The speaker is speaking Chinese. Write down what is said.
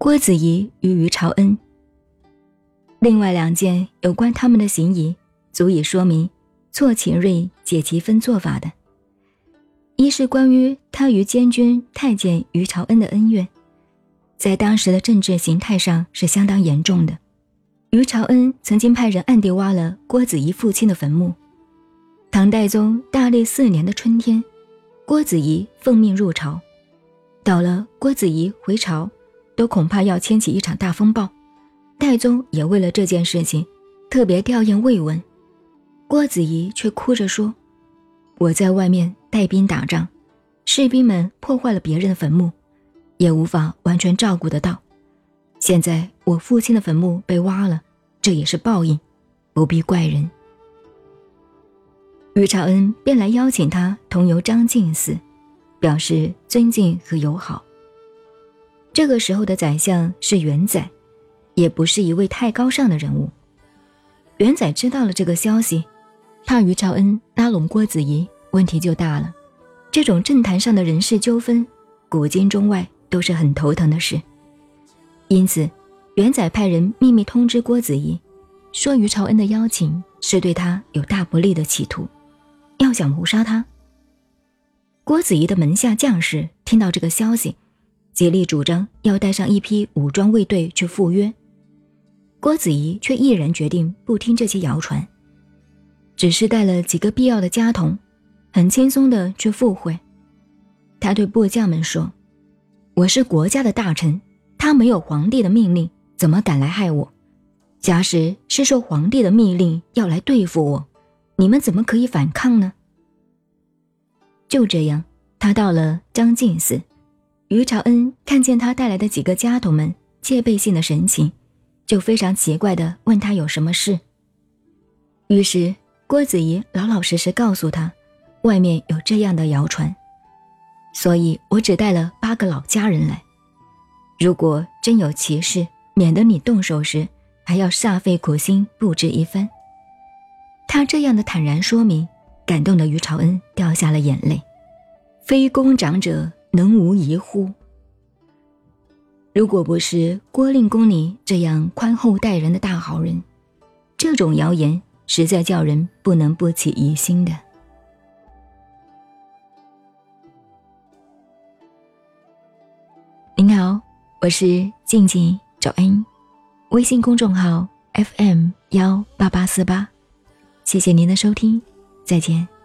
郭子仪与于朝恩。另外两件有关他们的行仪，足以说明错秦瑞解其分做法的。一是关于他与监军太监于朝恩的恩怨，在当时的政治形态上是相当严重的。于朝恩曾经派人暗地挖了郭子仪父亲的坟墓。唐代宗大历四年的春天，郭子仪奉命入朝，到了郭子仪回朝，都恐怕要掀起一场大风暴。太宗也为了这件事情，特别吊唁慰问，郭子仪却哭着说：“我在外面带兵打仗，士兵们破坏了别人的坟墓，也无法完全照顾得到。现在我父亲的坟墓被挖了，这也是报应，不必怪人。”于朝恩便来邀请他同游张敬寺，表示尊敬和友好。这个时候的宰相是元载。也不是一位太高尚的人物。元载知道了这个消息，怕于朝恩拉拢郭子仪，问题就大了。这种政坛上的人事纠纷，古今中外都是很头疼的事。因此，元载派人秘密通知郭子仪，说于朝恩的邀请是对他有大不利的企图，要想谋杀他。郭子仪的门下将士听到这个消息，竭力主张要带上一批武装卫队去赴约。郭子仪却毅然决定不听这些谣传，只是带了几个必要的家童，很轻松的去赴会。他对部将们说：“我是国家的大臣，他没有皇帝的命令，怎么敢来害我？假使是受皇帝的命令要来对付我，你们怎么可以反抗呢？”就这样，他到了张敬寺，于朝恩看见他带来的几个家童们戒备性的神情。就非常奇怪的问他有什么事。于是郭子仪老老实实告诉他，外面有这样的谣传，所以我只带了八个老家人来。如果真有其事，免得你动手时还要煞费苦心布置一番。他这样的坦然说明，感动的于朝恩掉下了眼泪。非公长者能无疑乎？如果不是郭令公你这样宽厚待人的大好人，这种谣言实在叫人不能不起疑心的。您好，我是静静找恩，微信公众号 FM 幺八八四八，谢谢您的收听，再见。